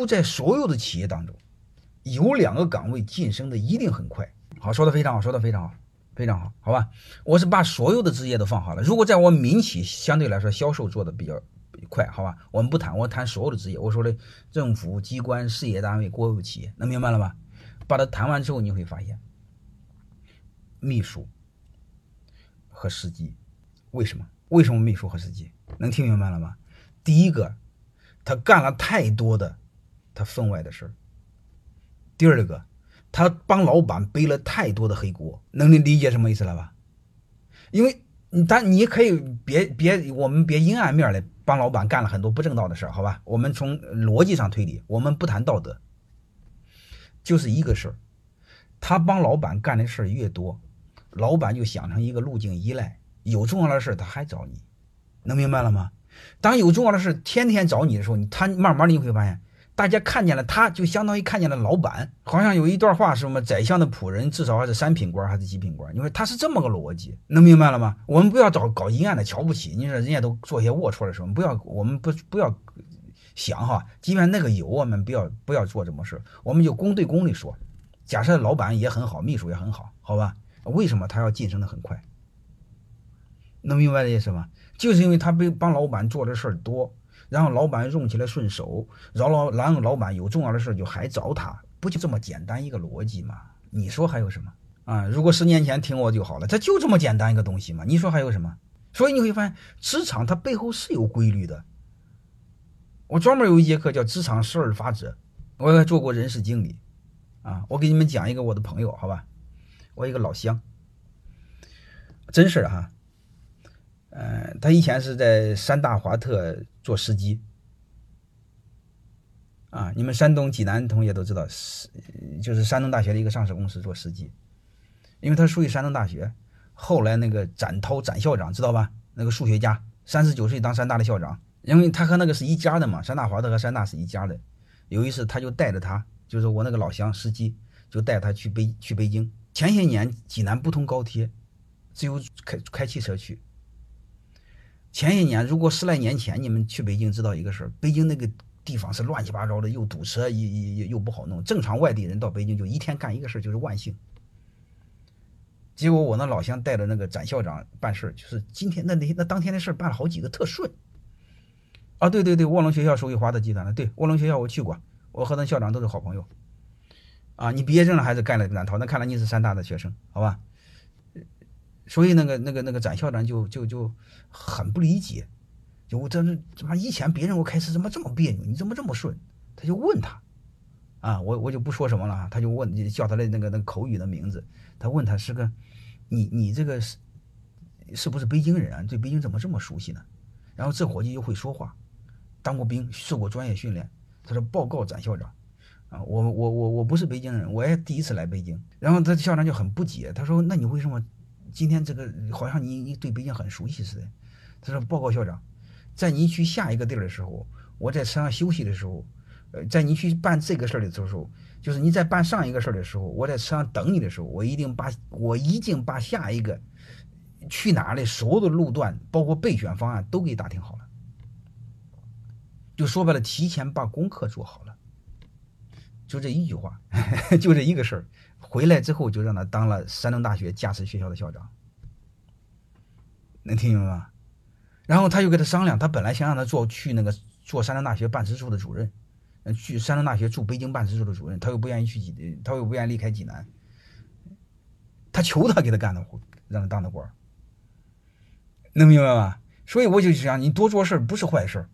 乎在所有的企业当中，有两个岗位晋升的一定很快。好，说的非常好，说的非常好，非常好，好吧？我是把所有的职业都放好了。如果在我民企相对来说销售做的比较快，好吧？我们不谈，我谈所有的职业。我说的政府机关、事业单位、国有企业，能明白了吧？把它谈完之后，你会发现，秘书和司机，为什么？为什么秘书和司机？能听明白了吗？第一个，他干了太多的他分外的事；第二个，他帮老板背了太多的黑锅。能理解什么意思了吧？因为，但你可以别别，我们别阴暗面的帮老板干了很多不正道的事，好吧？我们从逻辑上推理，我们不谈道德，就是一个事儿，他帮老板干的事越多，老板就想成一个路径依赖，有重要的事他还找你，能明白了吗？当有重要的事天天找你的时候，你他慢慢的你会发现，大家看见了他，就相当于看见了老板。好像有一段话是什么？宰相的仆人至少还是三品官还是几品官？你说他是这么个逻辑，能明白了吗？我们不要找搞阴暗的瞧不起。你说人家都做些龌龊的事，我们不要我们不不要想哈，即便那个有，我们不要不要做这么事，我们就公对公的说。假设老板也很好，秘书也很好，好吧？为什么他要晋升的很快？能明白这意思吗？就是因为他被帮老板做的事儿多，然后老板用起来顺手，然后老然后老板有重要的事儿就还找他，不就这么简单一个逻辑吗？你说还有什么啊？如果十年前听我就好了，这就这么简单一个东西嘛？你说还有什么？所以你会发现，职场它背后是有规律的。我专门有一节课叫职场十二法则，我还做过人事经理啊。我给你们讲一个我的朋友，好吧？我一个老乡，真事儿哈。嗯，他以前是在山大华特做司机，啊，你们山东济南同学都知道，是就是山东大学的一个上市公司做司机，因为他属于山东大学。后来那个展涛展校长知道吧？那个数学家，三十九岁当山大的校长，因为他和那个是一家的嘛，山大华特和山大是一家的。有一次他就带着他，就是我那个老乡司机，就带他去北去北京。前些年济南不通高铁，只有开开汽车去。前些年，如果十来年前你们去北京，知道一个事儿，北京那个地方是乱七八糟的，又堵车，又又又不好弄。正常外地人到北京就一天干一个事儿，就是万幸。结果我那老乡带着那个展校长办事儿，就是今天那那那当天的事儿办了好几个特顺。啊，对对对，卧龙学校属于华德集团的，对，卧龙学校我去过，我和那校长都是好朋友。啊，你毕业证了还是干了展涛？那看来你是山大的学生，好吧？所以那个那个那个展校长就就就很不理解，就我这怎么以前别人我开始怎么这么别扭，你怎么这么顺？他就问他，啊，我我就不说什么了，他就问叫他的那个那个口语的名字，他问他是个，你你这个是是不是北京人啊？对北京怎么这么熟悉呢？然后这伙计又会说话，当过兵，受过专业训练。他说报告展校长，啊，我我我我不是北京人，我也第一次来北京。然后他校长就很不解，他说那你为什么？今天这个好像你你对北京很熟悉似的。他说：“报告校长，在你去下一个地儿的时候，我在车上休息的时候，呃，在你去办这个事儿的时候，就是你在办上一个事儿的时候，我在车上等你的时候，我一定把我已经把下一个去哪里所有的路段，包括备选方案都给打听好了。就说白了，提前把功课做好了。就这一句话，就这一个事儿。”回来之后就让他当了山东大学驾驶学校的校长，能听明白吗？然后他又跟他商量，他本来想让他做去那个做山东大学办事处的主任，去山东大学驻北京办事处的主任，他又不愿意去济，他又不愿意离开济南，他求他给他干的活，让他当的官能明白吗？所以我就想，你多做事不是坏事